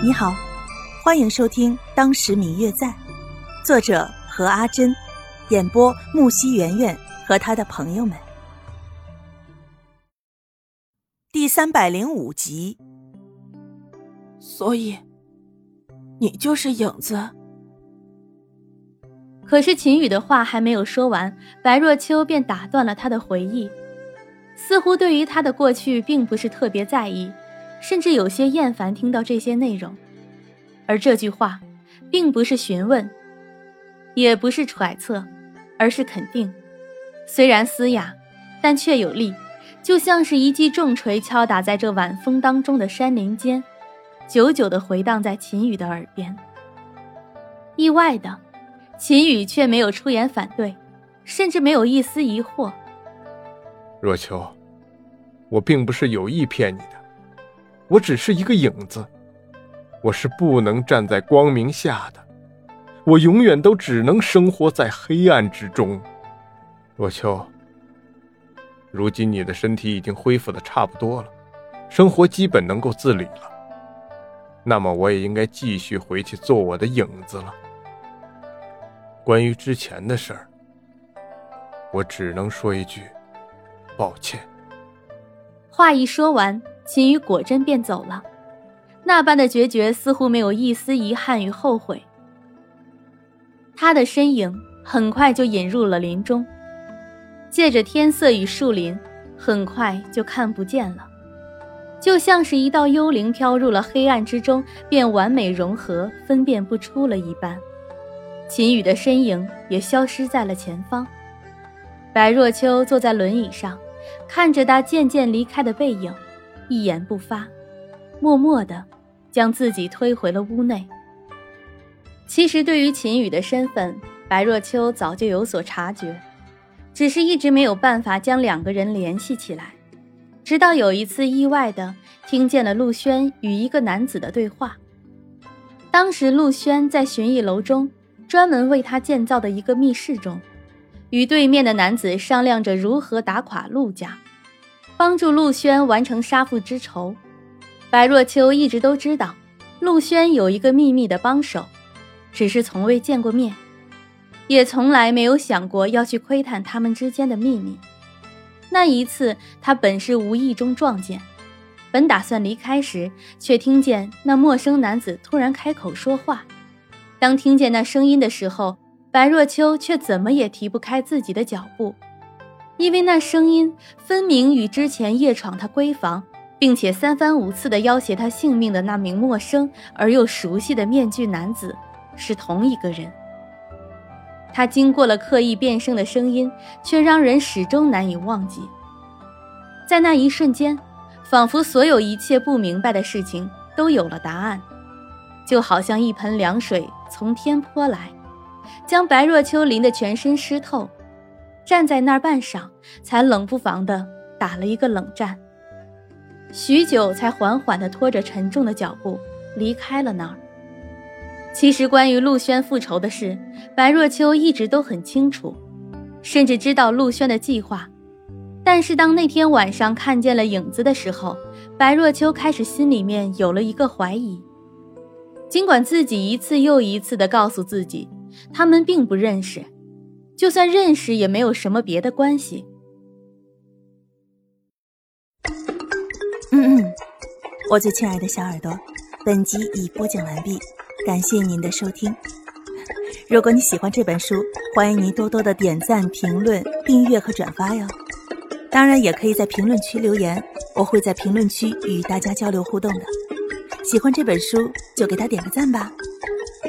你好，欢迎收听《当时明月在》，作者何阿珍，演播木西圆圆和他的朋友们。第三百零五集。所以，你就是影子。可是秦羽的话还没有说完，白若秋便打断了他的回忆，似乎对于他的过去并不是特别在意。甚至有些厌烦听到这些内容，而这句话，并不是询问，也不是揣测，而是肯定。虽然嘶哑，但却有力，就像是一记重锤敲打在这晚风当中的山林间，久久地回荡在秦羽的耳边。意外的，秦羽却没有出言反对，甚至没有一丝疑惑。若秋，我并不是有意骗你的。我只是一个影子，我是不能站在光明下的，我永远都只能生活在黑暗之中。若秋，如今你的身体已经恢复的差不多了，生活基本能够自理了，那么我也应该继续回去做我的影子了。关于之前的事儿，我只能说一句抱歉。话一说完。秦羽果真便走了，那般的决绝似乎没有一丝遗憾与后悔。他的身影很快就隐入了林中，借着天色与树林，很快就看不见了，就像是一道幽灵飘入了黑暗之中，便完美融合，分辨不出了一般。秦羽的身影也消失在了前方。白若秋坐在轮椅上，看着他渐渐离开的背影。一言不发，默默的将自己推回了屋内。其实，对于秦羽的身份，白若秋早就有所察觉，只是一直没有办法将两个人联系起来。直到有一次意外的听见了陆轩与一个男子的对话。当时，陆轩在巡艺楼中专门为他建造的一个密室中，与对面的男子商量着如何打垮陆家。帮助陆轩完成杀父之仇，白若秋一直都知道，陆轩有一个秘密的帮手，只是从未见过面，也从来没有想过要去窥探他们之间的秘密。那一次，他本是无意中撞见，本打算离开时，却听见那陌生男子突然开口说话。当听见那声音的时候，白若秋却怎么也提不开自己的脚步。因为那声音分明与之前夜闯他闺房，并且三番五次的要挟他性命的那名陌生而又熟悉的面具男子是同一个人。他经过了刻意变声的声音，却让人始终难以忘记。在那一瞬间，仿佛所有一切不明白的事情都有了答案，就好像一盆凉水从天泼来，将白若秋淋得全身湿透。站在那儿半晌，才冷不防的打了一个冷战，许久才缓缓的拖着沉重的脚步离开了那儿。其实关于陆轩复仇的事，白若秋一直都很清楚，甚至知道陆轩的计划。但是当那天晚上看见了影子的时候，白若秋开始心里面有了一个怀疑。尽管自己一次又一次的告诉自己，他们并不认识。就算认识，也没有什么别的关系。嗯嗯，我最亲爱的小耳朵，本集已播讲完毕，感谢您的收听。如果你喜欢这本书，欢迎您多多的点赞、评论、订阅和转发哟。当然，也可以在评论区留言，我会在评论区与大家交流互动的。喜欢这本书，就给他点个赞吧。